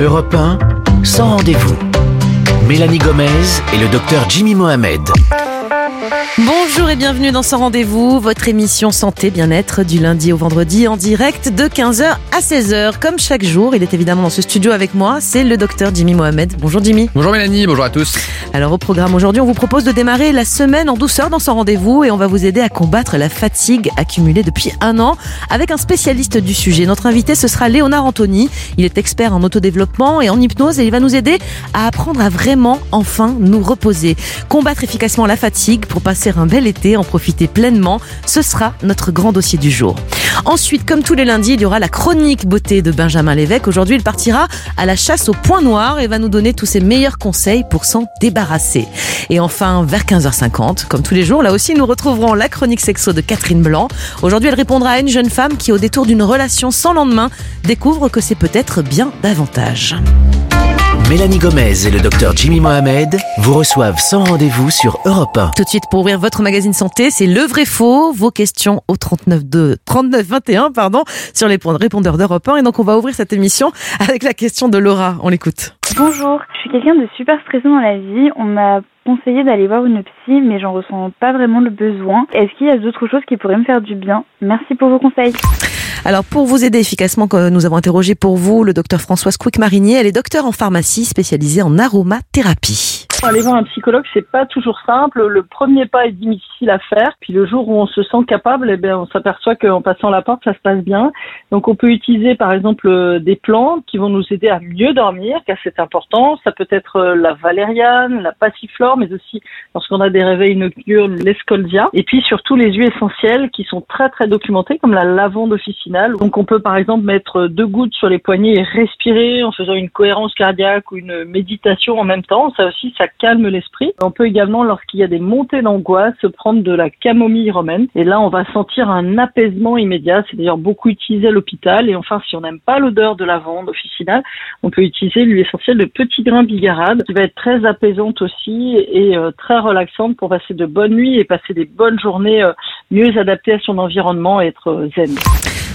Europe 1, sans rendez-vous. Mélanie Gomez et le docteur Jimmy Mohamed. Bonjour et bienvenue dans ce rendez-vous, votre émission santé bien-être du lundi au vendredi en direct de 15h à 16h. Comme chaque jour, il est évidemment dans ce studio avec moi, c'est le docteur Jimmy Mohamed. Bonjour Jimmy. Bonjour Mélanie, bonjour à tous. Alors au programme aujourd'hui, on vous propose de démarrer la semaine en douceur dans ce rendez-vous et on va vous aider à combattre la fatigue accumulée depuis un an avec un spécialiste du sujet. Notre invité, ce sera Léonard Anthony. Il est expert en autodéveloppement et en hypnose et il va nous aider à apprendre à vraiment enfin nous reposer. Combattre efficacement la fatigue pour passer un bel été, en profiter pleinement, ce sera notre grand dossier du jour. Ensuite, comme tous les lundis, il y aura la chronique beauté de Benjamin Lévesque. Aujourd'hui, il partira à la chasse au point noir et va nous donner tous ses meilleurs conseils pour s'en débarrasser. Et enfin, vers 15h50, comme tous les jours, là aussi, nous retrouverons la chronique sexo de Catherine Blanc. Aujourd'hui, elle répondra à une jeune femme qui, au détour d'une relation sans lendemain, découvre que c'est peut-être bien davantage. Mélanie Gomez et le docteur Jimmy Mohamed vous reçoivent sans rendez-vous sur Europe 1. Tout de suite, pour ouvrir votre magazine santé, c'est le vrai faux. Vos questions au 39 2, 39 21, pardon, sur les répondeurs d'Europe 1. Et donc, on va ouvrir cette émission avec la question de Laura. On l'écoute. Bonjour, je suis quelqu'un de super stressé dans la vie. On m'a conseillé d'aller voir une psy, mais j'en ressens pas vraiment le besoin. Est-ce qu'il y a d'autres choses qui pourraient me faire du bien? Merci pour vos conseils. Alors pour vous aider efficacement, nous avons interrogé pour vous le docteur Françoise Quick-Marinier. Elle est docteur en pharmacie spécialisée en aromathérapie. Aller voir un psychologue, c'est pas toujours simple. Le premier pas est difficile à faire. Puis le jour où on se sent capable, eh bien, on s'aperçoit qu'en passant la porte, ça se passe bien. Donc, on peut utiliser, par exemple, euh, des plantes qui vont nous aider à mieux dormir, car c'est important. Ça peut être euh, la valériane, la passiflore, mais aussi, lorsqu'on a des réveils nocturnes, l'escoldia. Et puis, surtout, les huiles essentielles qui sont très, très documentées, comme la lavande officinale. Donc, on peut, par exemple, mettre deux gouttes sur les poignets et respirer en faisant une cohérence cardiaque ou une méditation en même temps. Ça aussi, ça calme l'esprit. On peut également, lorsqu'il y a des montées d'angoisse, prendre de la camomille romaine. Et là, on va sentir un apaisement immédiat. C'est d'ailleurs beaucoup utilisé à l'hôpital. Et enfin, si on n'aime pas l'odeur de lavande officinale, on peut utiliser l'huile essentielle de petit grain bigarade, qui va être très apaisante aussi et euh, très relaxante pour passer de bonnes nuits et passer des bonnes journées euh, mieux adaptées à son environnement et être euh, zen.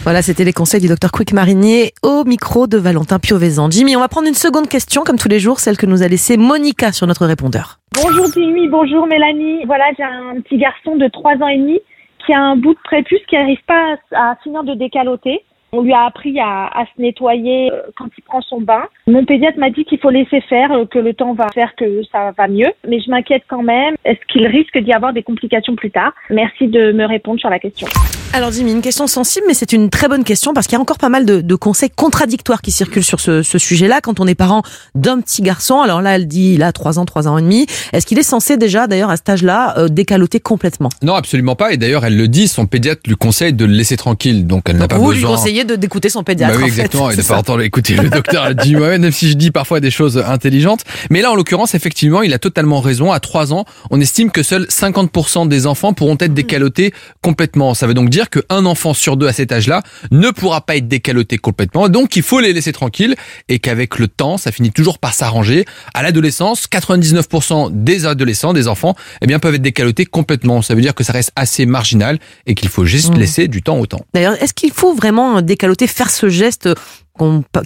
Voilà, c'était les conseils du docteur Quick Marinier au micro de Valentin Piovesan. Jimmy, on va prendre une seconde question, comme tous les jours, celle que nous a laissée Monica sur notre répondeur. Bonjour Jimmy, bonjour Mélanie. Voilà, j'ai un petit garçon de 3 ans et demi qui a un bout de prépuce qui n'arrive pas à finir de décaloter. On lui a appris à, à se nettoyer euh, quand il prend son bain. Mon pédiatre m'a dit qu'il faut laisser faire, euh, que le temps va faire que ça va mieux. Mais je m'inquiète quand même. Est-ce qu'il risque d'y avoir des complications plus tard? Merci de me répondre sur la question. Alors Jimmy, une question sensible, mais c'est une très bonne question parce qu'il y a encore pas mal de, de conseils contradictoires qui circulent sur ce, ce sujet-là. Quand on est parent d'un petit garçon, alors là, elle dit il a 3 ans, 3 ans et demi. Est-ce qu'il est censé déjà, d'ailleurs, à cet âge-là, euh, décaloter complètement? Non, absolument pas. Et d'ailleurs, elle le dit, son pédiatre lui conseille de le laisser tranquille. Donc elle n'a pas Vous besoin... lui d'écouter son pédiatre. Bah oui, en fait, exactement, et de pas ça. entendre écouter le docteur Jimmy Mohamed, même si je dis parfois des choses intelligentes. Mais là, en l'occurrence, effectivement, il a totalement raison. À 3 ans, on estime que seuls 50% des enfants pourront être décalotés complètement. Ça veut donc dire qu'un enfant sur deux à cet âge-là ne pourra pas être décaloté complètement. Donc, il faut les laisser tranquilles et qu'avec le temps, ça finit toujours par s'arranger. À l'adolescence, 99% des adolescents, des enfants, eh bien, peuvent être décalotés complètement. Ça veut dire que ça reste assez marginal et qu'il faut juste Mm. laisser du temps au temps. D'ailleurs, est-ce qu'il faut vraiment décaloter, faire ce geste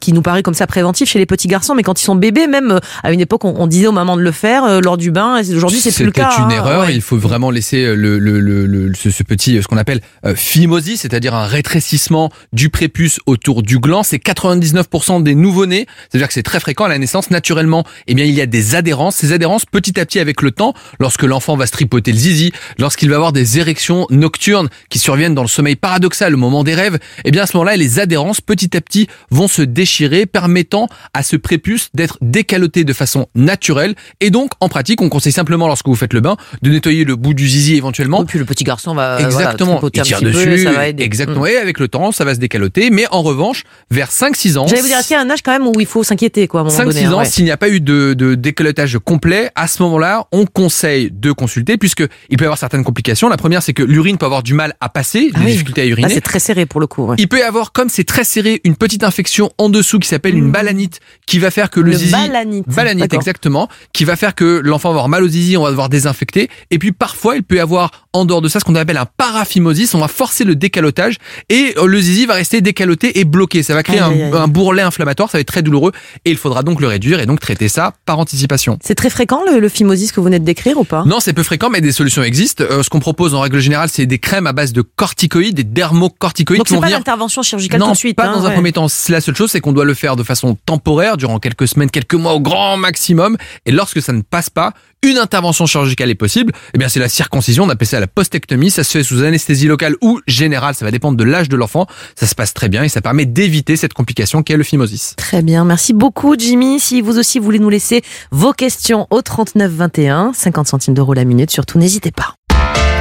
qui nous paraît comme ça préventif chez les petits garçons, mais quand ils sont bébés, même euh, à une époque, on, on disait aux mamans de le faire euh, lors du bain. et Aujourd'hui, c'est plus le cas. C'était une hein. erreur. Ouais. Il faut vraiment laisser euh, le, le, le, le- ce, ce petit, euh, ce qu'on appelle euh, phimosis, c'est-à-dire un rétrécissement du prépuce autour du gland. C'est 99% des nouveau-nés. C'est-à-dire que c'est très fréquent à la naissance. Naturellement, eh bien, il y a des adhérences. Ces adhérences, petit à petit, avec le temps, lorsque l'enfant va se tripoter le zizi, lorsqu'il va avoir des érections nocturnes qui surviennent dans le sommeil paradoxal, au moment des rêves, eh bien, à ce moment-là, les adhérences, petit à petit, vont se déchirer, permettant à ce prépuce d'être décaloté de façon naturelle. Et donc, en pratique, on conseille simplement, lorsque vous faites le bain, de nettoyer le bout du zizi éventuellement Et puis le petit garçon va Exactement. voilà, il tire peu, dessus. ça va aider. Exactement. Mm. Et avec le temps, ça va se décaloter. Mais en revanche, vers 5-6 ans. J'allais vous dire, qu'il y a un âge quand même où il faut s'inquiéter, quoi, à un moment 5-6 donné. hein, ans, ouais. s'il n'y a pas eu de, de décalotage complet, à ce moment-là, on conseille de consulter puisque il peut y avoir certaines complications. La première, c'est que l'urine peut avoir du mal à passer, Ah des oui. difficultés à Là, uriner. c'est très serré pour le coup. ouais. Il peut y avoir, comme c'est très serré, une petite infection en dessous qui s'appelle une Mmh. balanite qui va faire que le, Le zizi balanite. Balanite, exactement, qui va faire que l'enfant va avoir mal au zizi, on va devoir désinfecter. Et puis parfois, il peut y avoir, en dehors de ça, ce qu'on appelle un paraphimosis. On va forcer le décalotage et euh, le zizi va rester décaloté et bloqué. Ça va créer Aïe, un, aïe. un bourrelet inflammatoire, ça va être très douloureux et il faudra donc le réduire et donc traiter ça par anticipation. C'est très fréquent le, le phimosis que vous venez de décrire ou pas? Non, c'est peu fréquent, mais des solutions existent. Euh, ce qu'on propose en règle générale, c'est des crèmes à base de corticoïdes, des dermocorticoïdes Donc c'est pas venir l'intervention chirurgicale non, tout de suite. pas hein, dans un premier temps. La seule chose, c'est qu'on doit le faire de façon temporaire, durant quelques semaines, quelques mois au grand maximum. Et lorsque ça ne passe pas, une intervention chirurgicale est possible. Eh bien, c'est la circoncision. On appelle ça la postectomie. Ça se fait sous anesthésie locale ou générale. Ça va dépendre de l'âge de l'enfant. Ça se passe très bien et ça permet d'éviter cette complication qu'est le phimosis. Très bien, merci beaucoup Jimmy. Si vous aussi voulez nous laisser vos questions au 39 21, 50 centimes d'euros la minute, surtout n'hésitez pas.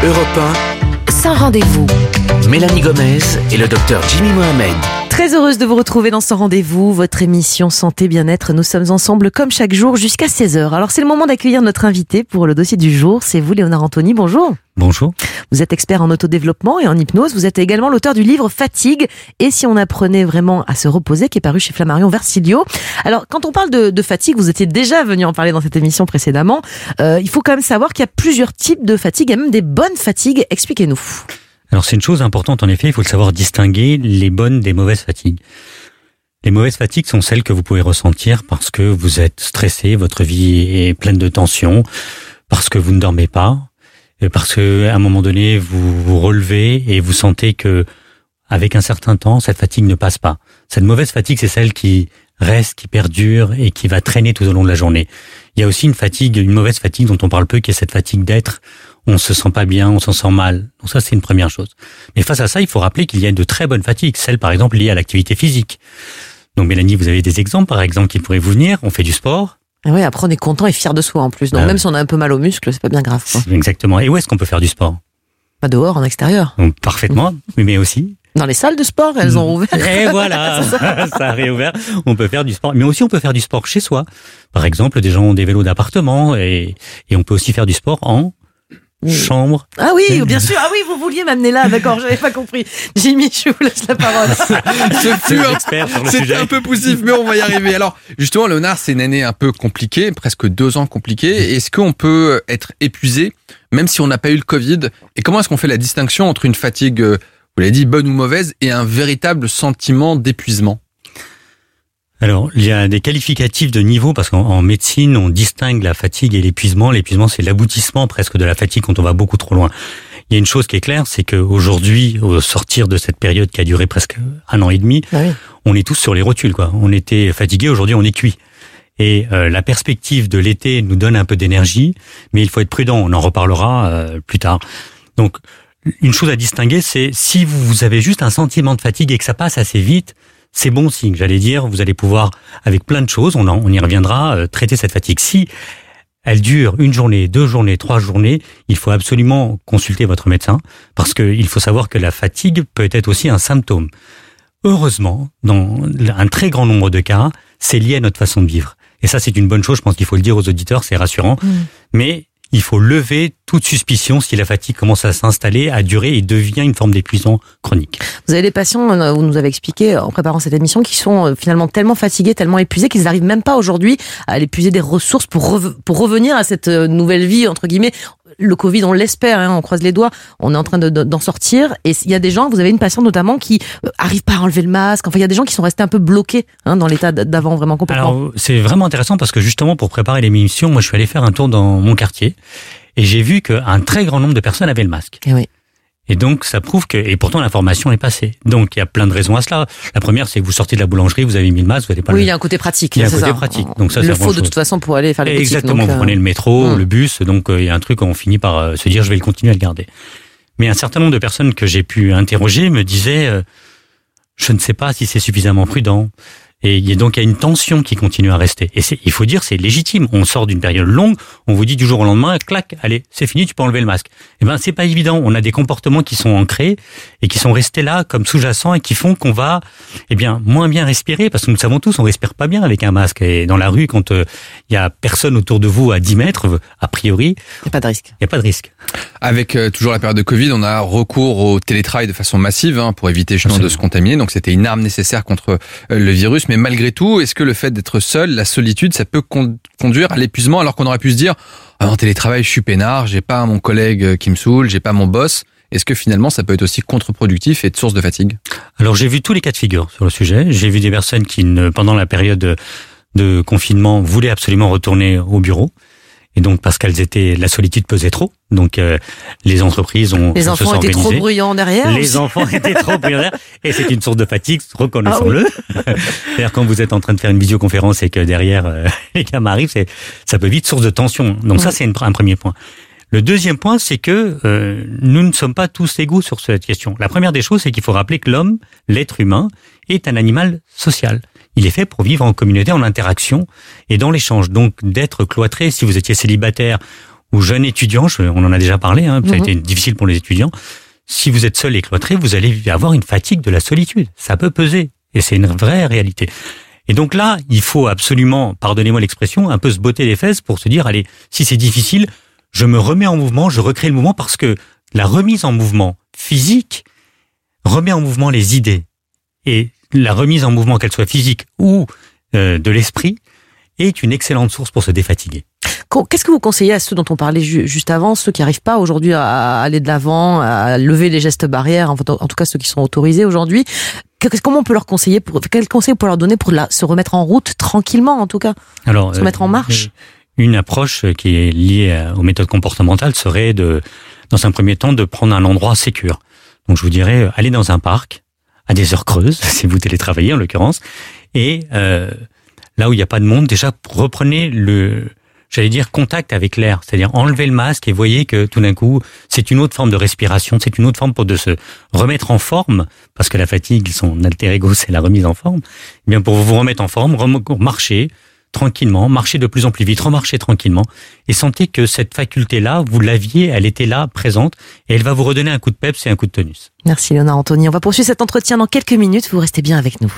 Europe Sans rendez-vous. 1, Mélanie Gomez et le docteur Jimmy Mohamed. Très heureuse de vous retrouver dans ce rendez-vous, votre émission Santé Bien-être. Nous sommes ensemble comme chaque jour jusqu'à 16h. Alors c'est le moment d'accueillir notre invité pour le dossier du jour. C'est vous Léonard Anthony, bonjour. Bonjour. Vous êtes expert en autodéveloppement et en hypnose. Vous êtes également l'auteur du livre Fatigue et si on apprenait vraiment à se reposer, qui est paru chez Flammarion Versilio. Alors, quand on parle de, de fatigue, vous étiez déjà venu en parler dans cette émission précédemment. Euh, il faut quand même savoir qu'il y a plusieurs types de fatigue, il y a même des bonnes fatigues. Expliquez-nous. Alors c'est une chose importante en effet, il faut le savoir distinguer les bonnes des mauvaises fatigues. Les mauvaises fatigues sont celles que vous pouvez ressentir parce que vous êtes stressé, votre vie est pleine de tensions, parce que vous ne dormez pas, parce que à un moment donné vous vous relevez et vous sentez que avec un certain temps cette fatigue ne passe pas. Cette mauvaise fatigue c'est celle qui reste, qui perdure et qui va traîner tout au long de la journée. Il y a aussi une fatigue, une mauvaise fatigue dont on parle peu, qui est cette fatigue d'être. On se sent pas bien, on s'en sent mal. Donc ça, c'est une première chose. Mais face à ça, il faut rappeler qu'il y a de très bonnes fatigues, celles par exemple liées à l'activité physique. Donc Mélanie, vous avez des exemples par exemple qui pourraient vous venir. On fait du sport. Et oui, après on est content et fier de soi en plus. Donc Ah même si on a un peu mal aux muscles, c'est pas bien grave. quoi. Exactement. Et où est-ce qu'on peut faire du sport? Pas dehors, en extérieur. Donc, Parfaitement, mais mais aussi. Dans les salles de sport, elles ont ouvert. Et voilà, ça a réouvert. On peut faire du sport, mais aussi on peut faire du sport chez soi. Par exemple, des gens ont des vélos d'appartement et, et on peut aussi faire du sport en chambre. Ah oui, bien sûr. Ah oui, vous vouliez m'amener là. D'accord, j'avais pas compris. Jimmy, je vous laisse la parole. Un C'était un peu poussif, mais on va y arriver. Alors, justement, Léonard, c'est une année un peu compliquée, presque deux ans compliqués. Est-ce qu'on peut être épuisé, même si on n'a pas eu le Covid? Et comment est-ce qu'on fait la distinction entre une fatigue, euh, vous l'avez dit, bonne ou mauvaise, et un véritable sentiment d'épuisement? Alors, il y a des qualificatifs de niveau parce qu'en en médecine, on distingue la fatigue et l'épuisement. L'épuisement, c'est l'aboutissement presque de la fatigue quand on va beaucoup trop loin. Il y a une chose qui est claire, c'est qu'aujourd'hui, au sortir de cette période qui a duré presque un an et demi, Ah oui. on est tous sur les rotules. Quoi. On était fatigué, aujourd'hui on est cuit. Et euh, la perspective de l'été nous donne un peu d'énergie, mais il faut être prudent. On en reparlera euh, plus tard. Donc, une chose à distinguer, c'est si vous avez juste un sentiment de fatigue et que ça passe assez vite, c'est bon signe. J'allais dire, vous allez pouvoir, avec plein de choses, on, en- on y reviendra, euh, traiter cette fatigue. Si elle dure une journée, deux journées, trois journées, il faut absolument consulter votre médecin parce qu'il faut savoir que la fatigue peut être aussi un symptôme. Heureusement, dans un très grand nombre de cas, c'est lié à notre façon de vivre. Et ça, c'est une bonne chose. Je pense qu'il faut le dire aux auditeurs, c'est rassurant. Mm. Mais il faut lever toute suspicion si la fatigue commence à s'installer, à durer et devient une forme d'épuisement chronique. Vous avez des patients, euh, vous nous avez expliqué euh, en préparant cette émission, qui sont euh, finalement tellement fatigués, tellement épuisés qu'ils n'arrivent même pas aujourd'hui à épuiser des ressources pour, pour revenir à cette nouvelle vie, entre guillemets. Le Covid, on l'espère, hein, on croise les doigts, on est en train de- de- d'en sortir. Et il y a des gens, vous avez une patiente notamment, qui euh, arrivent pas à enlever le masque. Enfin, il y a des gens qui sont restés un peu bloqués hein, dans l'état d'avant, vraiment complètement. Alors, c'est vraiment intéressant parce que justement, pour préparer l'émission, moi, je suis allé faire un tour dans mon quartier et j'ai vu qu'un très grand nombre de personnes avaient le masque. Et oui. Et donc, ça prouve que, et pourtant, l'information est passée. Donc, il y a plein de raisons à cela. La première, c'est que vous sortez de la boulangerie, vous avez mis le masque, vous n'avez pas oui, il y a un côté pratique. Il y a un côté ça. pratique. Donc ça, le faut de toute façon pour aller faire les boutiques. Exactement, donc, vous euh, prenez le métro, hum. le bus, donc euh, il y a un truc, on finit par euh, se dire, je vais le continuer à le garder. Mais un certain nombre de personnes que j'ai pu interroger me disaient, euh, je ne sais pas si c'est suffisamment prudent. Et il y a donc il y a une tension qui continue à rester. Et c'est, il faut dire, c'est légitime. On sort d'une période longue, on vous dit du jour au lendemain, clac, allez, c'est fini, tu peux enlever le masque. Eh ben, c'est pas évident. On a des comportements qui sont ancrés et qui sont restés là comme sous-jacents et qui font qu'on va, eh bien, moins bien respirer parce que nous le savons tous, on respire pas bien avec un masque. Et dans la rue, quand euh, il y a personne autour de vous à 10 mètres, a priori, Il n'y a pas de risque. il n'y a pas de risque. Avec euh, toujours la période de Covid, on a recours au télétravail de façon massive hein, pour éviter justement de se contaminer. Donc c'était une arme nécessaire contre euh, le virus. Mais malgré tout, est-ce que le fait d'être seul, la solitude, ça peut con- conduire à l'épuisement alors qu'on aurait pu se dire ah, en télétravail, je suis peinard, j'ai pas mon collègue euh, qui me saoule, j'ai pas mon boss. Est-ce que finalement ça peut être aussi contre-productif et de source de fatigue? Alors j'ai vu tous les cas de figure sur le sujet. J'ai vu des personnes qui, pendant la période de confinement, voulaient absolument retourner au bureau. Et donc parce qu'elles étaient, la solitude pesait trop. Donc euh, les entreprises ont Les enfants étaient trop bruyants derrière. Les enfants étaient trop bruyants et c'est une source de fatigue, reconnaissons-le. C'est-à-dire quand vous êtes en train de faire une visioconférence et que derrière euh, les gamins arrivent, c'est ça peut vite source de tension. Donc ça c'est un premier point. Le deuxième point, c'est que euh, nous ne sommes pas tous égaux sur cette question. La première des choses, c'est qu'il faut rappeler que l'homme, l'être humain, est un animal social. Il est fait pour vivre en communauté, en interaction et dans l'échange. Donc d'être cloîtré, si vous étiez célibataire ou jeune étudiant, je- on en a déjà parlé, hein, ça a Mhm. été difficile pour les étudiants. Si vous êtes seul et cloîtré, vous allez avoir une fatigue de la solitude. Ça peut peser et c'est une vraie réalité. Et donc là, il faut absolument, pardonnez-moi l'expression, un peu se botter les fesses pour se dire, allez, si c'est difficile, je me remets en mouvement, je recrée le mouvement parce que la remise en mouvement physique remet en mouvement les idées. Et la remise en mouvement, qu'elle soit physique ou euh, de l'esprit, est une excellente source pour se défatiguer. Qu'est-ce que vous conseillez à ceux dont on parlait ju- juste avant, ceux qui n'arrivent pas aujourd'hui à aller de l'avant, à lever les gestes barrières, en tout cas ceux qui sont autorisés aujourd'hui? Comment on peut leur conseiller pour quel conseil on peut leur donner pour la- se remettre en route tranquillement en tout cas? Alors, Se mettre en marche? euh, Une approche qui est liée aux méthodes comportementales serait de, dans un premier temps, de prendre un endroit sécur. Donc, je vous dirais, euh, allez dans un parc à des heures creuses, si vous télétravaillez en l'occurrence, et euh, là où il n'y a pas de monde, déjà reprenez le, j'allais dire, contact avec l'air, c'est-à-dire enlevez le masque et voyez que tout d'un coup, c'est une autre forme de respiration, c'est une autre forme pour de se remettre en forme, parce que la fatigue, son alter ego, c'est la remise en forme. Eh bien, pour vous remettre en forme, marchez tranquillement, marchez de plus en plus vite, remarchez tranquillement, et sentez que cette faculté-là, vous l'aviez, elle était là, présente, et elle va vous redonner un coup de peps et un coup de tonus. Merci Léonard Anthony. On va poursuivre cet entretien dans quelques minutes. Vous restez bien avec nous.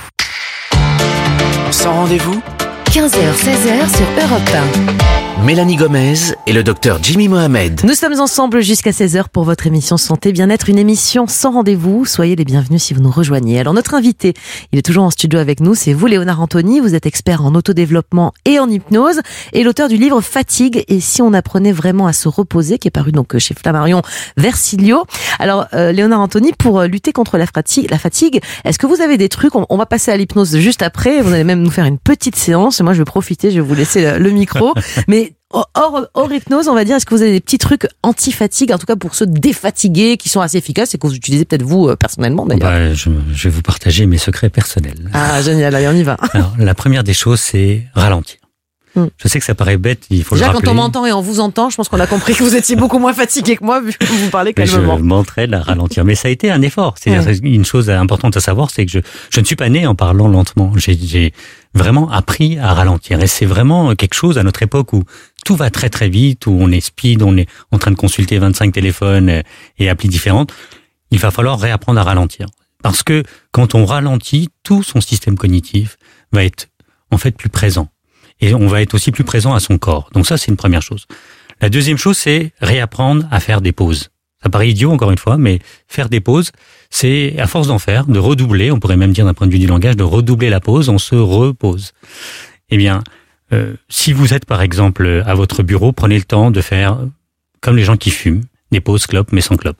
Sans rendez-vous, 15h, 16h sur Europe Mélanie Gomez et le docteur Jimmy Mohamed. Nous sommes ensemble jusqu'à 16h pour votre émission Santé Bien-être, une émission sans rendez-vous. Soyez les bienvenus si vous nous rejoignez. Alors notre invité, il est toujours en studio avec nous, c'est vous Léonard Anthony, vous êtes expert en autodéveloppement et en hypnose et l'auteur du livre Fatigue et si on apprenait vraiment à se reposer qui est paru donc chez Flammarion Versilio. Alors euh, Léonard Anthony pour euh, lutter contre la fatigue, la fatigue, est-ce que vous avez des trucs? On, on va passer à l'hypnose juste après, vous allez même nous faire une petite séance. Moi je vais profiter, je vais vous laisser le, le micro, mais Hors, hors hypnose, on va dire, est-ce que vous avez des petits trucs anti-fatigue, en tout cas pour se défatiguer, qui sont assez efficaces et que vous utilisez peut-être vous euh, personnellement d'ailleurs? Bah, je, je vais vous partager mes secrets personnels. Ah, génial, allez, on y va. Alors, la première des choses, c'est ralentir. Hmm. Je sais que ça paraît bête, il faut Déjà, le quand on m'entend et on vous entend, je pense qu'on a compris que vous étiez beaucoup moins fatigué que moi, vu que vous parlez Mais je calmement. m'entraîne à ralentir. Mais ça a été un effort. C'est une chose importante à savoir, c'est que je, je ne suis pas né en parlant lentement. J'ai- J'ai vraiment appris à ralentir. Et c'est vraiment quelque chose à notre époque où tout va très très vite, où on est speed, on est en train de consulter 25 téléphones euh, et applis différentes. Il va falloir réapprendre à ralentir. Parce que quand on ralentit, tout son système cognitif va être en fait plus présent. Et on va être aussi plus présent à son corps. Donc ça, c'est une première chose. La deuxième chose, c'est réapprendre à faire des pauses. Ça paraît idiot, encore une fois, mais faire des pauses, c'est, à force d'en faire, de redoubler, on pourrait même dire d'un point de vue du langage, de redoubler la pause, on se repose. Eh bien, euh, si vous êtes, par exemple, à votre bureau, prenez le temps de faire, comme les gens qui fument, des pauses clopes, mais sans clopes.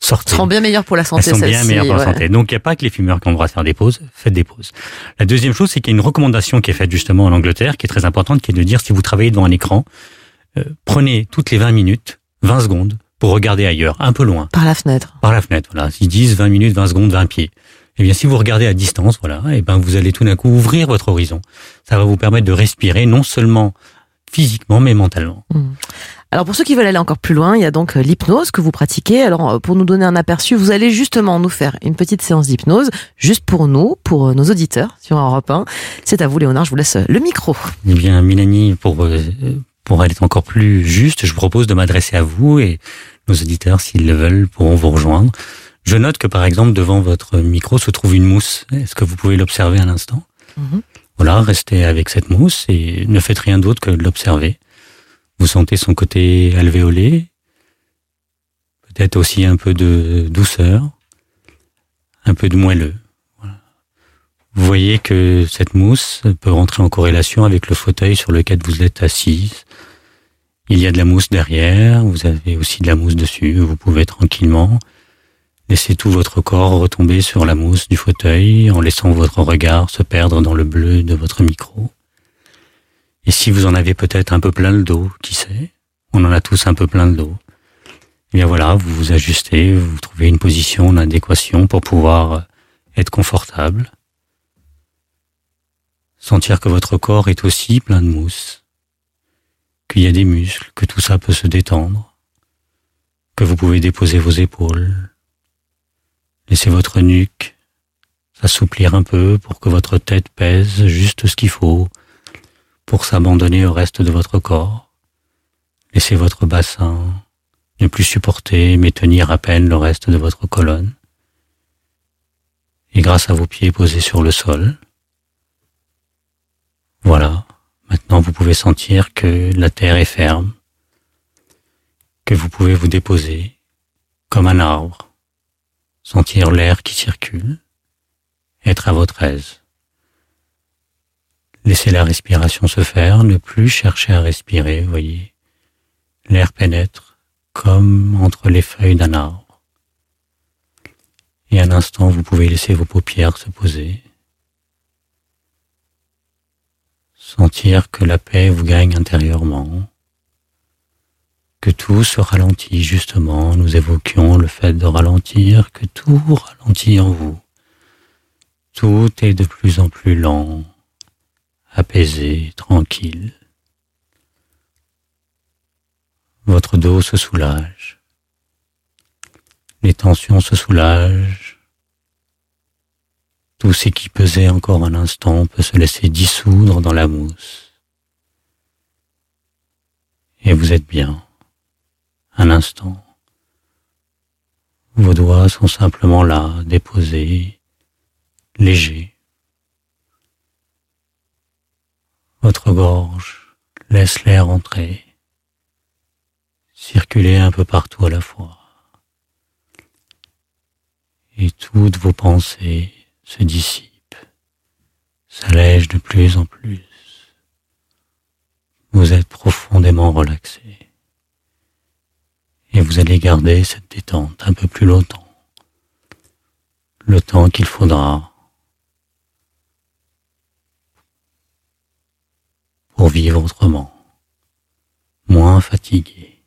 Sortez. Ça rend bien meilleur pour la santé, Elles sont bien meilleures pour la santé. Donc, il n'y a pas que les fumeurs qui ont le droit de faire des pauses. Faites des pauses. La deuxième chose, c'est qu'il y a une recommandation qui est faite justement en Angleterre, qui est très importante, qui est de dire, si vous travaillez devant un écran, euh, prenez toutes les 20 minutes, 20 secondes, pour regarder ailleurs, un peu loin, Par la fenêtre. par la fenêtre. Voilà. Ils disent 20 minutes, 20 secondes, 20 pieds. Eh bien, si vous regardez à distance, voilà, eh ben, vous allez tout d'un coup ouvrir votre horizon. Ça va vous permettre de respirer non seulement physiquement, mais mentalement. Alors pour ceux qui veulent aller encore plus loin, il y a donc euh, l'hypnose que vous pratiquez. Alors euh, pour nous donner un aperçu, vous allez justement nous faire une petite séance d'hypnose, juste pour nous, pour euh, nos auditeurs sur Europe 1. C'est à vous Léonard, je vous laisse le micro. Eh bien, Mélanie, pour, pour être encore plus juste, je vous propose de m'adresser à vous et nos auditeurs, s'ils le veulent, pourront vous rejoindre. Je note que, par exemple, devant votre micro se trouve une mousse. Est-ce que vous pouvez l'observer un instant Mhm. Voilà, restez avec cette mousse et ne faites rien d'autre que de l'observer. Vous sentez son côté alvéolé, peut-être aussi un peu de douceur, un peu de moelleux. Voilà. Vous voyez que cette mousse peut rentrer en corrélation avec le fauteuil sur lequel vous êtes assise. Il y a de la mousse derrière, vous avez aussi de la mousse dessus, vous pouvez tranquillement laisser tout votre corps retomber sur la mousse du fauteuil en laissant votre regard se perdre dans le bleu de votre micro. Et si vous en avez peut-être un peu plein le dos, qui sait? On en a tous un peu plein le dos. Et bien voilà, vous vous ajustez, vous trouvez une position d'adéquation pour pouvoir être confortable. Sentir que votre corps est aussi plein de mousse, qu'il y a des muscles, que tout ça peut se détendre, que vous pouvez déposer vos épaules, laisser votre nuque s'assouplir un peu pour que votre tête pèse juste ce qu'il faut pour s'abandonner au reste de votre corps. Laissez votre bassin ne plus supporter mais tenir à peine le reste de votre colonne. Et grâce à vos pieds posés sur le sol, voilà, maintenant vous pouvez sentir que la terre est ferme, que vous pouvez vous déposer comme un arbre, sentir l'air qui circule, être à votre aise. Laissez la respiration se faire, ne plus chercher à respirer, voyez. L'air pénètre comme entre les feuilles d'un arbre. Et un instant, vous pouvez laisser vos paupières se poser. Sentir que la paix vous gagne intérieurement. Que tout se ralentit, justement. Nous évoquions le fait de ralentir, que tout ralentit en vous. Tout est de plus en plus lent, apaisé, tranquille. Votre dos se soulage. Les tensions se soulagent. Tout ce qui pesait encore un instant peut se laisser dissoudre dans la mousse. Et vous êtes bien. Un instant. Vos doigts sont simplement là, déposés, légers. Votre gorge laisse l'air entrer, circuler un peu partout à la fois. Et toutes vos pensées se dissipent, s'allègent de plus en plus. Vous êtes profondément relaxé. Et vous allez garder cette détente un peu plus longtemps. Le temps qu'il faudra pour vivre autrement. Moins fatigué.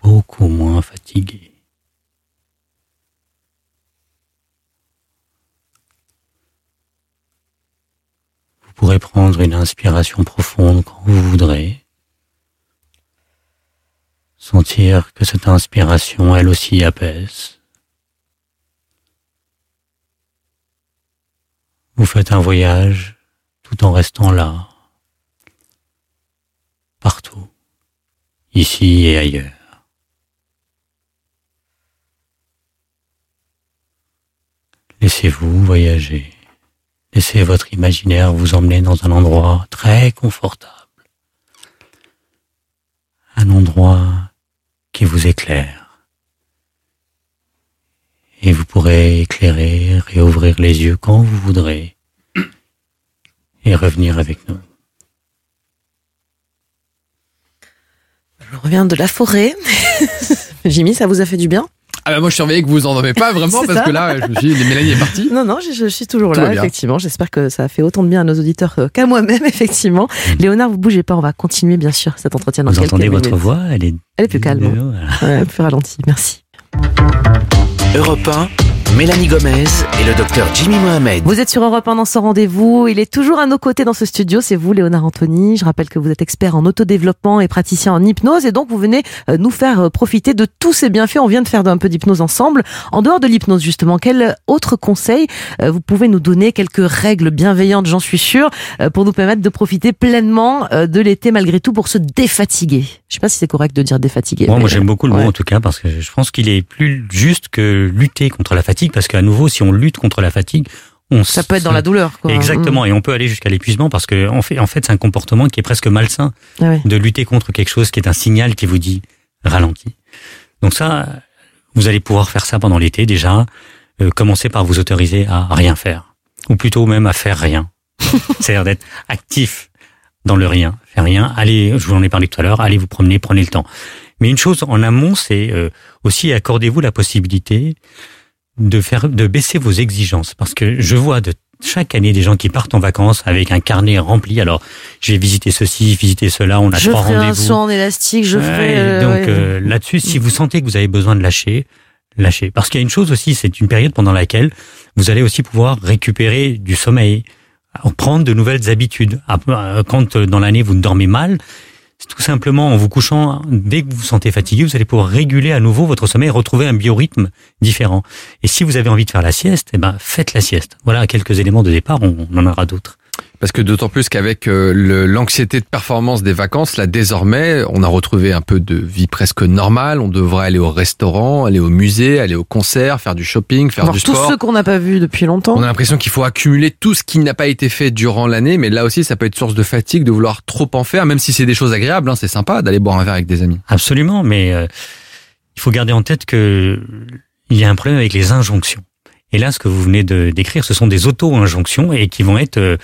Beaucoup moins fatigué. Vous pourrez prendre une inspiration profonde quand vous voudrez. Sentir que cette inspiration, elle aussi, apaise. Vous faites un voyage tout en restant là, partout, ici et ailleurs. Laissez-vous voyager. Laissez votre imaginaire vous emmener dans un endroit très confortable. Un endroit qui vous éclaire. Et vous pourrez éclairer, réouvrir les yeux quand vous voudrez et revenir avec nous. Je reviens de la forêt. Jimmy, ça vous a fait du bien? Ah bah moi je surveillais que vous en avez pas vraiment parce ça. que là je me suis dit Mélanie est partie. Non, non, je, je suis toujours Tout là, effectivement. J'espère que ça a fait autant de bien à nos auditeurs euh, qu'à moi-même, effectivement. Mm. Léonard, vous bougez pas, on va continuer, bien sûr, cet entretien dans Vous quelques entendez votre voix Elle est, Elle est plus calme. Voilà. Ouais, plus ralentie, merci. Europe 1, Mélanie Gomez et le docteur Jimmy Mohamed. Vous êtes sur Europe 1 dans ce rendez-vous. Il est toujours à nos côtés dans ce studio. C'est vous, Léonard Anthony. Je rappelle que vous êtes expert en autodéveloppement et praticien en hypnose. Et donc, vous venez euh, nous faire euh, profiter de tous ces bienfaits. On vient de faire un peu d'hypnose ensemble. En dehors de l'hypnose, justement, quel autre conseil euh, vous pouvez nous donner? Quelques règles bienveillantes, j'en suis sûre, pour nous permettre de profiter pleinement de l'été malgré tout pour se défatiguer. Je sais pas si c'est correct de dire défatiguer. Moi, moi j'aime beaucoup le mot en tout cas parce que je pense qu'il est plus juste que lutter contre la fatigue parce qu'à nouveau, si on lutte contre la fatigue, on ça peut être dans la douleur. Quoi. Exactement, et on peut aller jusqu'à l'épuisement parce que en fait, en fait, c'est un comportement qui est presque malsain ah de lutter contre quelque chose qui est un signal qui vous dit ralenti. Donc ça, vous allez pouvoir faire ça pendant l'été déjà. Euh, commencer par vous autoriser à rien faire, ou plutôt même à faire rien. C'est-à-dire d'être actif dans le rien, faire rien. Allez, je vous en ai parlé tout à l'heure. Allez vous promener, prenez le temps. Mais une chose en amont, c'est euh, aussi accordez-vous la possibilité de faire, de baisser vos exigences, parce que je vois de chaque année des gens qui partent en vacances avec un carnet rempli. Alors, j'ai visité ceci, visité cela, on a je trois rendez-vous. Je ferai un saut en élastique, je ferai. Euh, donc euh, là-dessus, si vous sentez que vous avez besoin de lâcher, lâchez. Parce qu'il y a une chose aussi, c'est une période pendant laquelle vous allez aussi pouvoir récupérer du sommeil, prendre de nouvelles habitudes. Quand dans l'année vous dormez mal, tout simplement en vous couchant, dès que vous vous sentez fatigué, vous allez pouvoir réguler à nouveau votre sommeil et retrouver un biorhythme différent. Et si vous avez envie de faire la sieste, eh ben, faites la sieste. Voilà quelques éléments de départ, on en aura d'autres. Parce que d'autant plus qu'avec euh, l'anxiété de performance des vacances, là désormais, on a retrouvé un peu de vie presque normale. On devrait aller au restaurant, aller au musée, aller au concert, faire du shopping, faire du sport. Tous ceux qu'on n'a pas vus depuis longtemps. On a l'impression qu'il faut accumuler tout ce qui n'a pas été fait durant l'année, mais là aussi, ça peut être source de fatigue de vouloir trop en faire, même si c'est des choses agréables. Hein, c'est sympa d'aller boire un verre avec des amis. Absolument, mais euh, il faut garder en tête que il y a un problème avec les injonctions. Et là, ce que vous venez de décrire, ce sont des auto-injonctions et qui vont être euh,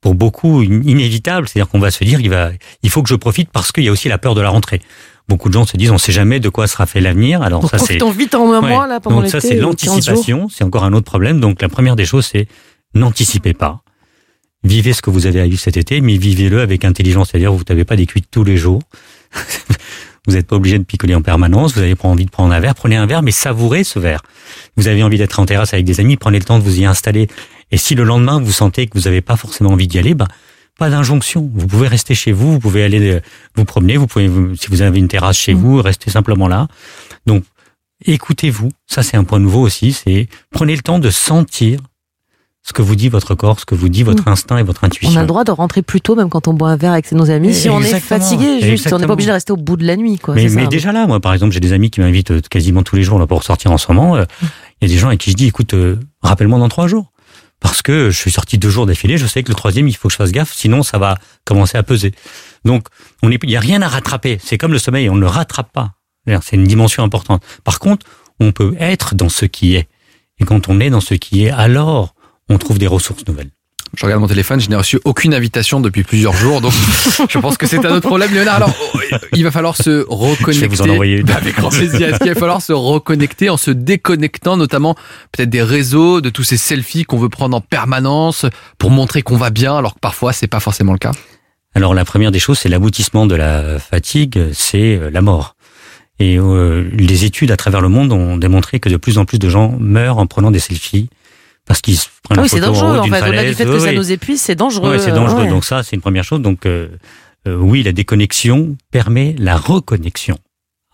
pour beaucoup inévitable. C'est-à-dire qu'on va se dire, il va, il faut que je profite parce qu'il y a aussi la peur de la rentrée. Beaucoup de gens se disent, on sait jamais de quoi sera fait l'avenir. Alors Donc ça, c'est vite en un mois là pendant Donc ça, c'est l'anticipation. C'est encore un autre problème. Donc la première des choses, c'est n'anticipez pas. Vivez ce que vous avez à vivre cet été, mais vivez-le avec intelligence. C'est-à-dire, vous n'avez pas des cuites tous les jours. Vous n'êtes pas obligé de picoler en permanence. Vous avez pas envie de prendre un verre, prenez un verre, mais savourez ce verre. Vous avez envie d'être en terrasse avec des amis, prenez le temps de vous y installer et si le lendemain vous sentez que vous n'avez pas forcément envie d'y aller, ben pas d'injonction. Vous pouvez rester chez vous, vous pouvez aller euh, vous promener, vous pouvez, si vous avez une terrasse chez mmh. vous, rester simplement là. Donc, écoutez-vous. Ça, c'est un point nouveau aussi. C'est prenez le temps de sentir ce que vous dit votre corps, ce que vous dit votre mmh. instinct et votre intuition. On a le droit de rentrer plus tôt, même quand on boit un verre avec nos amis, si on est fatigué, juste. On n'est pas obligé de rester au bout de la nuit, quoi. Mais, mais déjà là, moi, par exemple, j'ai des amis qui m'invitent euh, quasiment tous les jours là pour sortir en ce moment. Euh, mmh. Il y a des gens avec qui je dis, écoute, rappelle-moi dans trois jours parce que je suis sorti deux jours d'affilée, je sais que le troisième, il faut que je fasse gaffe, sinon ça va commencer à peser. Donc, on il n'y a rien à rattraper. C'est comme le sommeil, on ne le rattrape pas. C'est une dimension importante. Par contre, on peut être dans ce qui est. Et quand on est dans ce qui est, alors on trouve des ressources nouvelles. Je regarde mon téléphone, je n'ai reçu aucune invitation depuis plusieurs jours, donc je pense que c'est un autre problème, Léonard. Alors, il va falloir se reconnecter. Je vais vous en envoyer. Avec grand plaisir. Est-ce qu'il va falloir se reconnecter en se déconnectant, notamment peut-être des réseaux, de tous ces selfies qu'on veut prendre en permanence pour montrer qu'on va bien, alors que parfois c'est pas forcément le cas? Alors la première des choses, c'est l'aboutissement de la fatigue, c'est euh, la mort. Et euh, les études à travers le monde ont démontré que de plus en plus de gens meurent en prenant des selfies parce qu'ils prennent ah oui, c'est dangereux en fait. Au-delà du fait que ça nous épuise, c'est dangereux. Oui, c'est dangereux. Donc ça, c'est une première chose. Donc euh, euh, oui, la déconnexion permet la reconnexion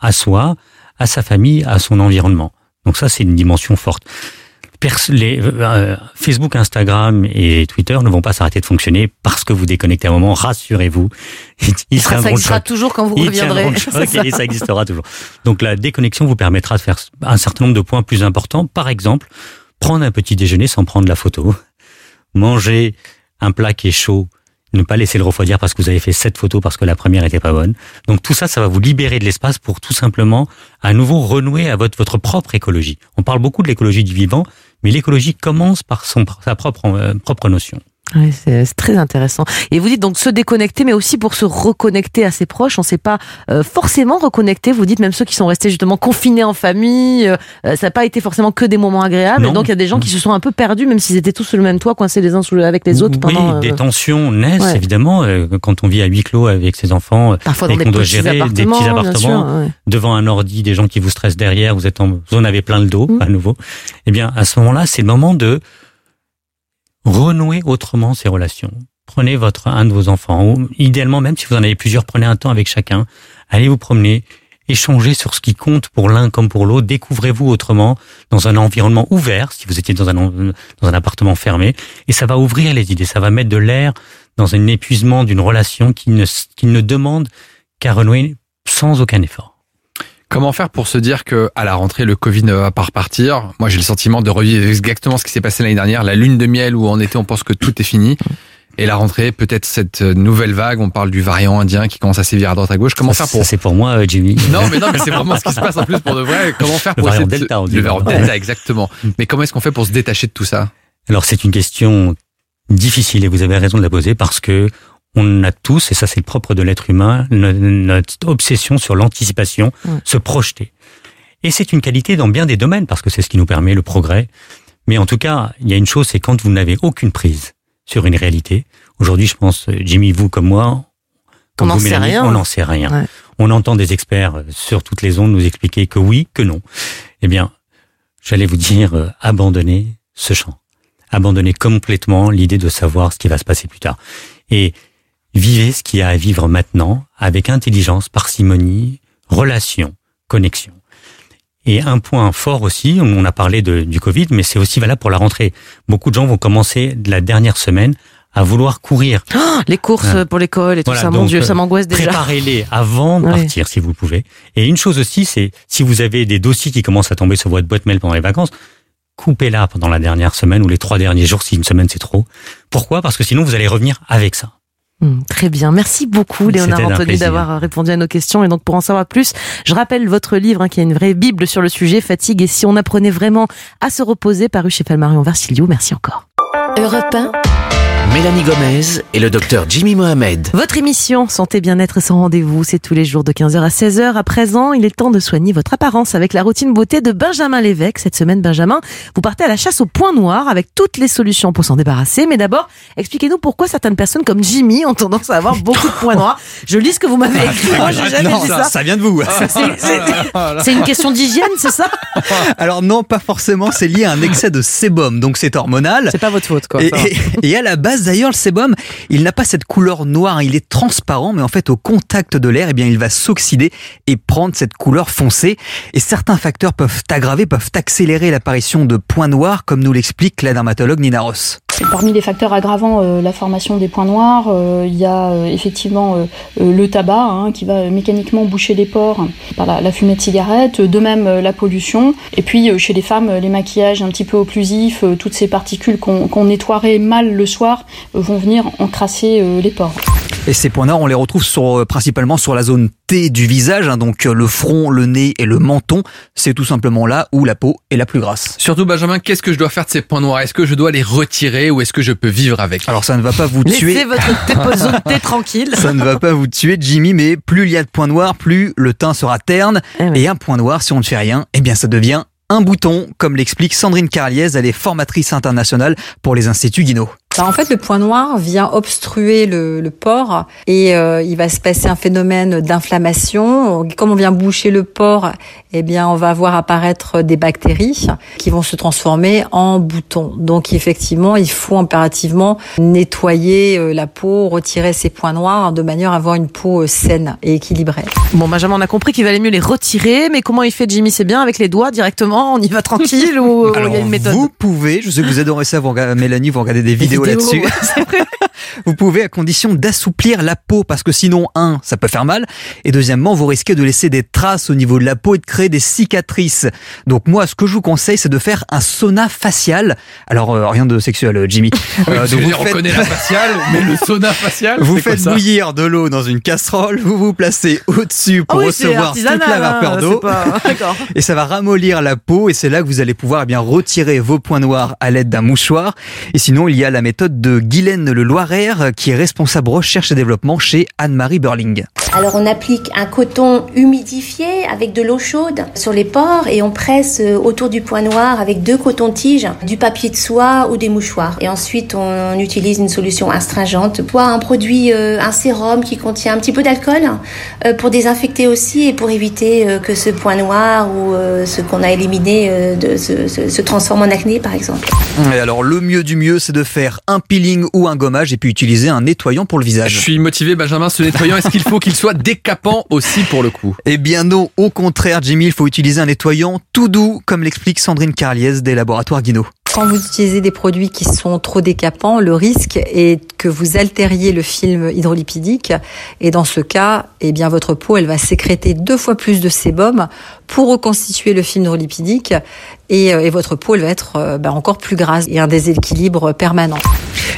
à soi, à sa famille, à son environnement. Donc ça, c'est une dimension forte. Les, euh, Facebook, Instagram et Twitter ne vont pas s'arrêter de fonctionner parce que vous déconnectez à un moment. Rassurez-vous, il ça existera toujours quand vous reviendrez. ça. ça existera toujours. Donc la déconnexion vous permettra de faire un certain nombre de points plus importants. Par exemple, prendre un petit déjeuner sans prendre la photo, manger un plat qui est chaud, ne pas laisser le refroidir parce que vous avez fait sept photos parce que la première était pas bonne. Donc tout ça, ça va vous libérer de l'espace pour tout simplement à nouveau renouer à votre, propre écologie. On parle beaucoup de l'écologie du vivant, mais l'écologie commence par sa propre, euh, propre notion. Ouais, c'est très intéressant. Et vous dites donc se déconnecter, mais aussi pour se reconnecter à ses proches. On ne s'est pas euh, forcément reconnecté. Vous dites même ceux qui sont restés justement confinés en famille, euh, ça n'a pas été forcément que des moments agréables. Non. Et donc il y a des gens qui se sont un peu perdus, même s'ils étaient tous sous le même toit, coincés les uns sous le- avec les autres Oui, pendant. euh, des tensions naissent ouais. évidemment euh, quand on vit à huis clos avec ses enfants, euh, parfois dans et qu'on doit gérer des petits appartements. sûr, ouais. devant un ordi, des gens qui vous stressent derrière, vous êtes en, vous en avez plein le dos Mm. à nouveau. Eh bien, à ce moment-là, c'est le moment de renouer autrement ces relations. Prenez votre un de vos enfants, ou idéalement même si vous en avez plusieurs, prenez un temps avec chacun. Allez vous promener, échangez sur ce qui compte pour l'un comme pour l'autre. Découvrez-vous autrement dans un environnement ouvert, si vous étiez dans un dans un appartement fermé, et ça va ouvrir les idées, ça va mettre de l'air dans un épuisement d'une relation qui ne qui ne demande qu'à renouer sans aucun effort. Comment faire pour se dire que à la rentrée le Covid ne va pas repartir? Moi j'ai le sentiment de revivre exactement ce qui s'est passé l'année dernière, la lune de miel où en été on pense que tout est fini. Et la rentrée, peut-être cette nouvelle vague, on parle du variant indien qui commence à sévir à droite à gauche. Comment Ça, faire pour ça, c'est pour moi, euh, Jimmy. Non, mais non, mais c'est vraiment ce qui se passe en plus pour de vrai. Comment faire Le pour variant se- Delta, on dit. Le variant Delta, exactement. Mais comment est-ce qu'on fait pour se détacher de tout ça? Alors c'est une question difficile et vous avez raison de la poser parce que on a tous, et ça c'est le propre de l'être humain, no- notre obsession sur l'anticipation, Mm. se projeter. Et c'est une qualité dans bien des domaines parce que c'est ce qui nous permet le progrès. Mais en tout cas, il y a une chose, c'est quand vous n'avez aucune prise sur une réalité. Aujourd'hui, je pense, Jimmy, vous comme moi, comme On n'en sait rien. on n'en sait rien. Ouais. On entend des experts euh, sur toutes les ondes nous expliquer que oui, que non. Eh bien, j'allais vous dire, euh, abandonnez ce champ. Abandonnez complètement l'idée de savoir ce qui va se passer plus tard. Et vivez ce qu'il y a à vivre maintenant avec intelligence, parcimonie, relation, connexion. Et un point fort aussi, on a parlé de- du Covid, mais c'est aussi valable pour la rentrée. Beaucoup de gens vont commencer de la dernière semaine à vouloir courir. Les courses pour l'école et tout Voilà, ça, mon Dieu, euh, ça m'angoisse déjà. Préparez-les avant de Ouais. partir si vous pouvez. Et une chose aussi, c'est si vous avez des dossiers qui commencent à tomber sur votre boîte mail pendant les vacances, coupez-la pendant la dernière semaine ou les trois derniers jours si une semaine c'est trop. Pourquoi? Parce que sinon vous allez revenir avec ça. Hum, Très bien. Merci beaucoup, Léonard Anthony, d'avoir euh, répondu à nos questions. Et donc, pour en savoir plus, je rappelle votre livre, hein, qui est une vraie Bible sur le sujet, Fatigue. Et si on apprenait vraiment à se reposer, paru chez Falmarion Versiliou. Merci encore. Europe 1, Mélanie Gomez et le docteur Jimmy Mohamed. Votre émission Santé Bien-être sans rendez-vous, c'est tous les jours de 15h à 16h. À présent, il est temps de soigner votre apparence avec la routine beauté de Benjamin Lévesque. Cette semaine, Benjamin, vous partez à la chasse au point noir avec toutes les solutions pour s'en débarrasser. Mais d'abord, expliquez-nous pourquoi certaines personnes comme Jimmy ont tendance à avoir beaucoup de points noirs. Je lis ce que vous m'avez écrit. Moi, j'ai jamais dit ça. vient de vous. C'est- C'est une question d'hygiène, c'est ça? Alors non, pas forcément, c'est lié à un excès de sébum, donc c'est hormonal. C'est pas votre faute, quoi. Et, et- et à la base d'ailleurs, le sébum, il n'a pas cette couleur noire, il est transparent, mais en fait au contact de l'air, eh bien il va s'oxyder et prendre cette couleur foncée. Et certains facteurs peuvent aggraver, peuvent accélérer l'apparition de points noirs, comme nous l'explique la dermatologue Nina Ross. Parmi les facteurs aggravant euh, la formation des points noirs, euh, il y a euh, effectivement euh, euh, le tabac hein, qui va mécaniquement boucher les pores par la, fumée de cigarette, de même la pollution, et puis chez les femmes, les maquillages un petit peu occlusifs, toutes ces particules qu'on qu'on nettoierait mal le soir vont venir encrasser les pores. Et ces points noirs, on les retrouve sur, principalement sur la zone Du visage, hein, donc euh, le front, le nez et le menton. C'est tout simplement là où la peau est la plus grasse. Surtout Benjamin, qu'est-ce que je dois faire de ces points noirs? Est-ce que je dois les retirer ou est-ce que je peux vivre avec? Alors ça ne va pas vous Laissez tuer. votre zone thé tranquille. Ça ne va pas vous tuer, Jimmy, mais plus il y a de points noirs, plus le teint sera terne. Eh oui. Et un point noir, si on ne fait rien, eh bien ça devient un bouton, comme l'explique Sandrine Carliez, elle est formatrice internationale pour les instituts Guinot. Bah, en fait, le point noir vient obstruer le, le pore et euh, il va se passer un phénomène d'inflammation. Comme on vient boucher le pore, eh bien, on va voir apparaître des bactéries qui vont se transformer en boutons. Donc, effectivement, il faut impérativement nettoyer euh, la peau, retirer ces points noirs de manière à avoir une peau euh, saine et équilibrée. Bon, Benjamin, on a compris qu'il valait mieux les retirer, mais comment il fait Jimmy? C'est bien avec les doigts directement? On y va tranquille ou il y a une méthode? vous pouvez, je sais que vous adorez ça, vous regardez, Mélanie, vous regardez des vidéos, vidéos, là-dessus. vous pouvez à condition d'assouplir la peau parce que sinon, un, ça peut faire mal et deuxièmement, vous risquez de laisser des traces au niveau de la peau et de créer des cicatrices. Donc moi, ce que je vous conseille, c'est de faire un sauna facial. Alors euh, rien de sexuel, euh, Jimmy. Oui, Euh, parce donc vous faites- connaît la faciale, mais le sauna facial, Vous faites bouillir de l'eau dans une casserole, vous vous placez au-dessus pour Ah oui, c'est recevoir toute la artisanal, vapeur hein, d'eau. c'est pas- D'accord. Et ça va ramollir la peau et c'est là que vous allez pouvoir eh bien retirer vos points noirs à l'aide d'un mouchoir. Et sinon, il y a la méthode de Guylaine Le Loiraire euh, qui est responsable recherche et développement chez Anne-Marie Burling. Alors on applique un coton humidifié avec de l'eau chaude sur les pores et on presse euh, autour du point noir avec deux cotons-tiges, du papier de soie ou des mouchoirs. Et ensuite on utilise une solution astringente, soit un produit, euh, un sérum qui contient un petit peu d'alcool pour désinfecter aussi et pour éviter que ce point noir ou ce qu'on a éliminé de, se, se- se transforme en acné par exemple. Et alors, le mieux du mieux, c'est de faire un peeling ou un gommage et puis utiliser un nettoyant pour le Je visage. suis motivé, Benjamin, ce nettoyant, est-ce qu'il faut qu'il soit décapant aussi pour le coup? Eh bien non, au contraire, Jimmy, il faut utiliser un nettoyant tout doux, comme l'explique Sandrine Carliès des laboratoires Guino. Quand vous utilisez des produits qui sont trop décapants, le risque est que vous altériez le film hydrolipidique et dans ce cas, eh bien votre peau elle va sécréter deux fois plus de sébum pour reconstituer le film hydrolipidique et, euh, et votre peau elle va être euh, bah, encore plus grasse et un déséquilibre permanent.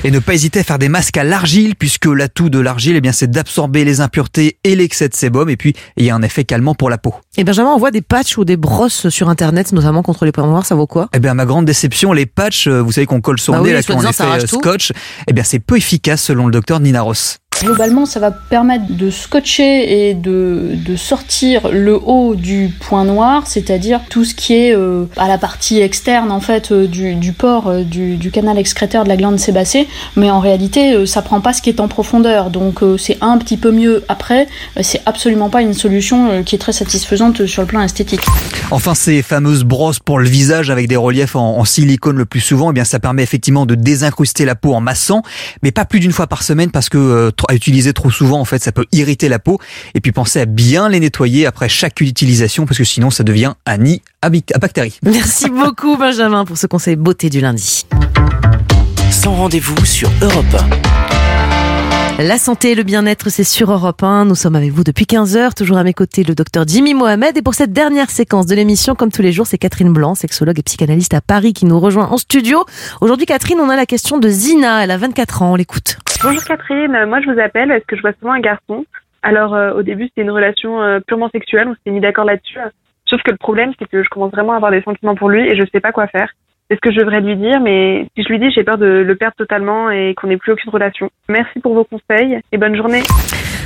Et ne pas hésiter à faire des masques à l'argile, puisque l'atout de l'argile, eh bien, c'est d'absorber les impuretés et l'excès de sébum, et puis il y a un effet calmant pour la peau. Et Benjamin, on voit des patchs ou des brosses sur Internet, notamment contre les points noirs, ça vaut quoi? Eh bien, à ma grande déception, les patchs, euh, vous savez qu'on colle sur Bah le nez, oui, là, quand on soi-disant, les ça fait arrache euh, tout. scotch, eh bien, c'est peu efficace selon le docteur Nina Ross. Globalement, ça va permettre de scotcher et de, de sortir le haut du point noir, c'est-à-dire tout ce qui est euh, à la partie externe en fait euh, du, du port euh, du, du canal excréteur de la glande sébacée, mais en réalité, euh, ça prend pas ce qui est en profondeur, donc euh, c'est un petit peu mieux après. c'est absolument pas une solution qui est très satisfaisante sur le plan esthétique. Enfin, ces fameuses brosses pour le visage avec des reliefs en, silicone le plus souvent, eh bien, ça permet effectivement de désincruster la peau en massant, mais pas plus d'une fois par semaine parce que euh, à utiliser trop souvent, en fait, ça peut irriter la peau. Et puis, pensez à bien les nettoyer après chaque utilisation parce que sinon, ça devient un nid à bactéries. Merci beaucoup Benjamin pour ce conseil beauté du lundi. Sans rendez-vous sur Europe La santé et le bien-être, c'est sur Europe 1. Nous sommes avec vous depuis 15 heures. Toujours à mes côtés, le docteur Jimmy Mohamed. Et pour cette dernière séquence de l'émission, comme tous les jours, c'est Catherine Blanc, sexologue et psychanalyste à Paris, qui nous rejoint en studio. Aujourd'hui, Catherine, on a la question de Zina. Elle a 24 ans. On l'écoute. Bonjour Catherine, moi je vous appelle parce que je vois souvent un garçon. Alors euh, au début c'était une relation euh, purement sexuelle, on s'était mis d'accord là-dessus. Sauf que le problème c'est que je commence vraiment à avoir des sentiments pour lui et je sais pas quoi faire. C'est ce que je devrais lui dire, mais si je lui dis j'ai peur de le perdre totalement et qu'on n'ait plus aucune relation. Merci pour vos conseils et bonne journée.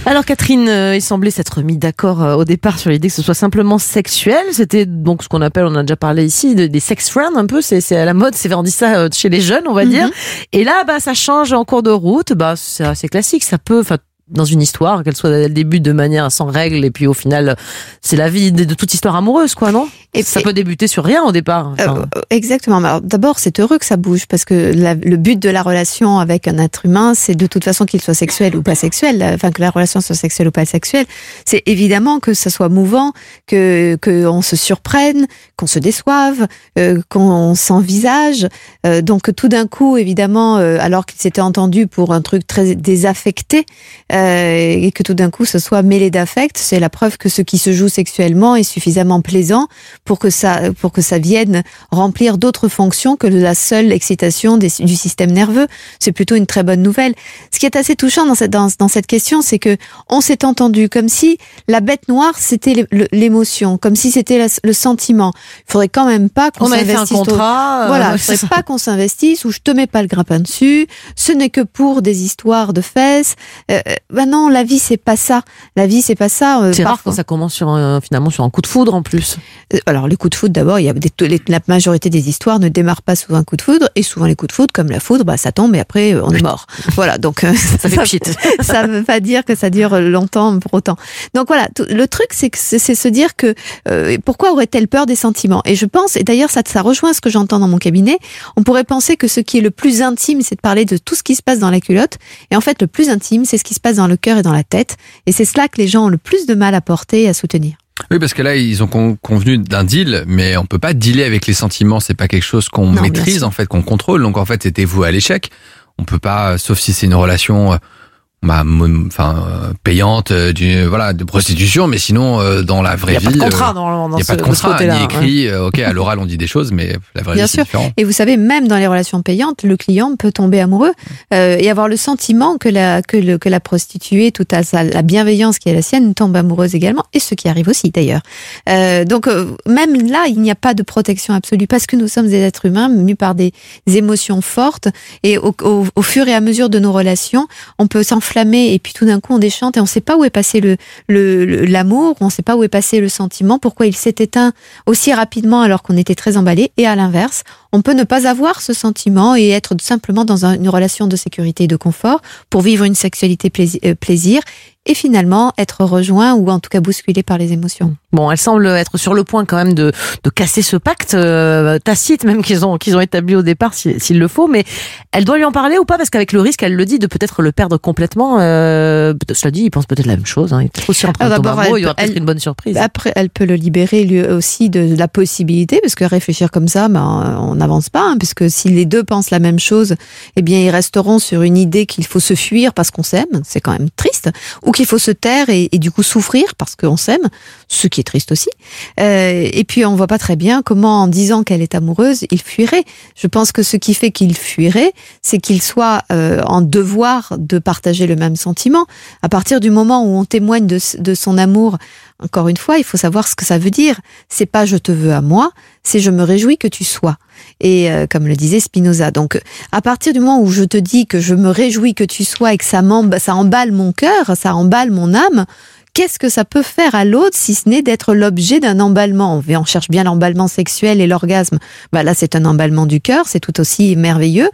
Alors Catherine, euh, il semblait s'être mis d'accord euh, au départ sur l'idée que ce soit simplement sexuel. C'était donc ce qu'on appelle, on a déjà parlé ici, de- des sex friends un peu. C'est à la mode, c'est on dit ça euh, chez les jeunes, on va dire. Et là, bah ça change en cours de route. Bah c'est classique. Ça peut, enfin dans une histoire, qu'elle soit dès le début de manière sans règle, et puis au final, c'est la vie de, toute histoire amoureuse, quoi, non? Et Ça peut débuter sur rien au départ. Enfin, Euh, exactement. D'abord, c'est heureux que ça bouge parce que la- le but de la relation avec un être humain, c'est de toute façon qu'il soit sexuel ou pas sexuel, enfin que la relation soit sexuelle ou pas sexuelle. C'est évidemment que ça soit mouvant, que qu'on se surprenne, qu'on se déçoive, euh, qu'on s'envisage. Euh, donc tout d'un coup, évidemment, euh, alors qu'ils s'étaient entendus pour un truc très désaffecté, euh, et que tout d'un coup ce soit mêlé d'affect, c'est la preuve que ce qui se joue sexuellement est suffisamment plaisant pour que ça, pour que ça vienne remplir d'autres fonctions que la seule excitation des- du système nerveux. C'est plutôt une très bonne nouvelle. Ce qui est assez touchant dans cette, dans, dans cette question, c'est que on s'est entendu comme si la bête noire c'était l'émotion, comme si c'était le sentiment. Il faudrait quand même pas qu'on On avait fait un s'investisse contrat, euh, Voilà, il faudrait pas qu'on s'investisse ou je te mets pas le grappin dessus. Ce n'est que pour des histoires de fesses. Euh, ben non, la vie c'est pas ça. La vie c'est pas ça. euh, c'est rare quand ça commence sur un, finalement sur un coup de foudre en plus. Euh, Alors, les coups de foudre, d'abord, il y a des, les- la majorité des histoires ne démarrent pas sous un coup de foudre, et souvent les coups de foudre, comme la foudre, bah, ça tombe et après euh, on est mort. Voilà, donc euh, Ça fait ça veut pas dire que ça dure longtemps pour autant. Donc voilà, le truc, c'est que c'est c'est se dire que euh, pourquoi aurait-elle peur des sentiments? Et je pense, et d'ailleurs ça, ça rejoint ce que j'entends dans mon cabinet, on pourrait penser que ce qui est le plus intime, c'est de parler de tout ce qui se passe dans la culotte, et en fait le plus intime, c'est ce qui se passe dans le cœur et dans la tête, et c'est cela que les gens ont le plus de mal à porter et à soutenir. Oui, parce que là, ils ont con- convenu d'un deal, mais on peut pas dealer avec les sentiments. C'est pas quelque chose qu'on maîtrise, en fait, qu'on contrôle. Donc, en fait, c'était vous à l'échec. on peut pas, sauf si c'est une relation. Euh, bah, enfin euh, payante euh, du voilà de prostitution mais sinon euh, dans la vraie Il y a vie pas de contrat euh, il y a ce- pas de contrat ni ouais. écrit euh, ok à l'oral on dit des choses mais la vraie Bien vie c'est différent Et vous savez, même dans les relations payantes, le client peut tomber amoureux euh, et avoir le sentiment que la, que, le, que la prostituée, tout à sa, la bienveillance qui est la sienne, tombe amoureuse également, et ce qui arrive aussi d'ailleurs. Euh, donc euh, même là, il n'y a pas de protection absolue parce que nous sommes des êtres humains mus par des émotions fortes et au, au, au fur et à mesure de nos relations, on peut s'enflammer et puis tout d'un coup on déchante et on ne sait pas où est passé le le- l'amour, on ne sait pas où est passé le sentiment, pourquoi il s'est éteint aussi rapidement alors qu'on était très emballé. Et à l'inverse, on peut ne pas avoir ce sentiment et être simplement dans un- une relation de sécurité et de confort pour vivre une sexualité euh, plaisir et finalement être rejoint ou en tout cas bousculé par les émotions. Bon, elle semble être sur le point quand même de, de casser ce pacte euh, tacite même qu'ils ont qu'ils ont établi au départ si- s'il le faut, mais elle doit lui en parler ou pas? Parce qu'avec le risque, elle le dit, de peut-être le perdre complètement. Euh, cela dit, il pense peut-être la même chose. Hein. Il est peut-être aussi en train de Ah, tomber il y aura peut- peut-être elle- une bonne surprise. Après, elle peut le libérer lui aussi de la possibilité, parce que réfléchir comme ça, ben, on n'avance pas, hein, puisque si les deux pensent la même chose, eh bien, ils resteront sur une idée qu'il faut se fuir parce qu'on s'aime, c'est quand même triste, ou qu'il faut se taire et, et du coup souffrir parce qu'on s'aime, ce qui est triste aussi. Euh, et puis, on voit pas très bien comment, en disant qu'elle est amoureuse, il fuirait. Je pense que ce qui fait qu'il fuirait, c'est qu'il soit euh, en devoir de partager le même sentiment. À partir du moment où on témoigne de, de son amour, encore une fois, il faut savoir ce que ça veut dire. C'est pas je te veux à moi, c'est je me réjouis que tu sois. Et euh, comme le disait Spinoza. Donc, à partir du moment où je te dis que je me réjouis que tu sois et que ça, ça emballe mon cœur, ça emballe mon âme, qu'est-ce que ça peut faire à l'autre si ce n'est d'être l'objet d'un emballement? On cherche bien l'emballement sexuel et l'orgasme. Bah là, c'est un emballement du cœur, c'est tout aussi merveilleux.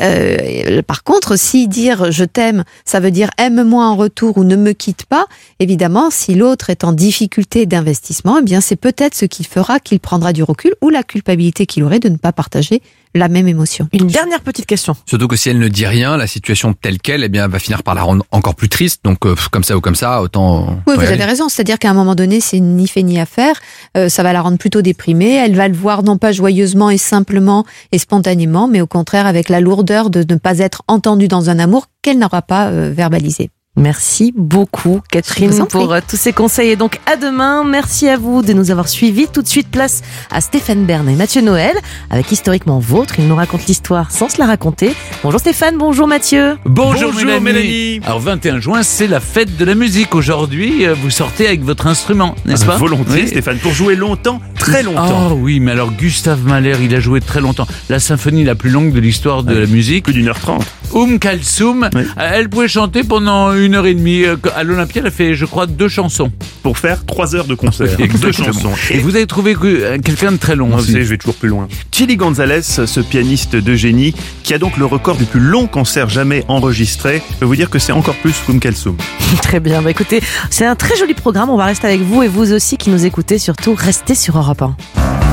Euh, par contre, si dire je t'aime, ça veut dire aime-moi en retour ou ne me quitte pas, évidemment, si l'autre est en difficulté d'investissement, eh bien, c'est peut-être ce qui fera qu'il prendra du recul ou la culpabilité qu'il aurait de ne pas partager la même émotion. Une dernière petite question. Surtout que si elle ne dit rien, la situation telle qu'elle, eh bien, elle va finir par la rendre encore plus triste. Donc, euh, comme ça ou comme ça, autant. Oui, autant vous avez raison. C'est-à-dire qu'à un moment donné, c'est ni fait ni à faire. Euh, ça va la rendre plutôt déprimée. Elle va le voir non pas joyeusement et simplement et spontanément, mais au contraire avec la lourdeur de ne pas être entendue dans un amour qu'elle n'aura pas euh, verbalisé. Merci beaucoup, Catherine, pour euh, tous ces conseils. Et donc, à demain. Merci à vous de nous avoir suivis. Tout de suite, place à Stéphane Bern et Mathieu Noël, avec Historiquement Vôtre. Ils nous racontent l'histoire sans se la raconter. Bonjour Stéphane, bonjour Mathieu. Bonjour, Mélanie. Alors 21 juin, c'est la fête de la musique. Aujourd'hui, euh, vous sortez avec votre instrument, n'est-ce pas Volontiers, Oui. Stéphane, pour jouer longtemps, très longtemps. Oh oui, mais alors Gustave Mahler, il a joué très longtemps. La symphonie la plus longue de l'histoire de la musique. Plus d'une heure trente. Oum Kalsoum, euh, elle pouvait chanter pendant une heure et demie. Euh, À l'Olympia, elle a fait, je crois, deux chansons. Pour faire trois heures de concert. deux chansons. Et vous avez trouvé euh, quelqu'un de très long Moi, vous aussi. savez, je vais toujours plus loin. Chili Gonzalez, ce pianiste de génie, qui a donc le record du plus long concert jamais enregistré, je peux vous dire que c'est encore plus qu'Oum Kalsoum. Très bien. Bah, écoutez, c'est un très joli programme. On va rester avec vous et vous aussi qui nous écoutez. Surtout, restez sur Europe 1.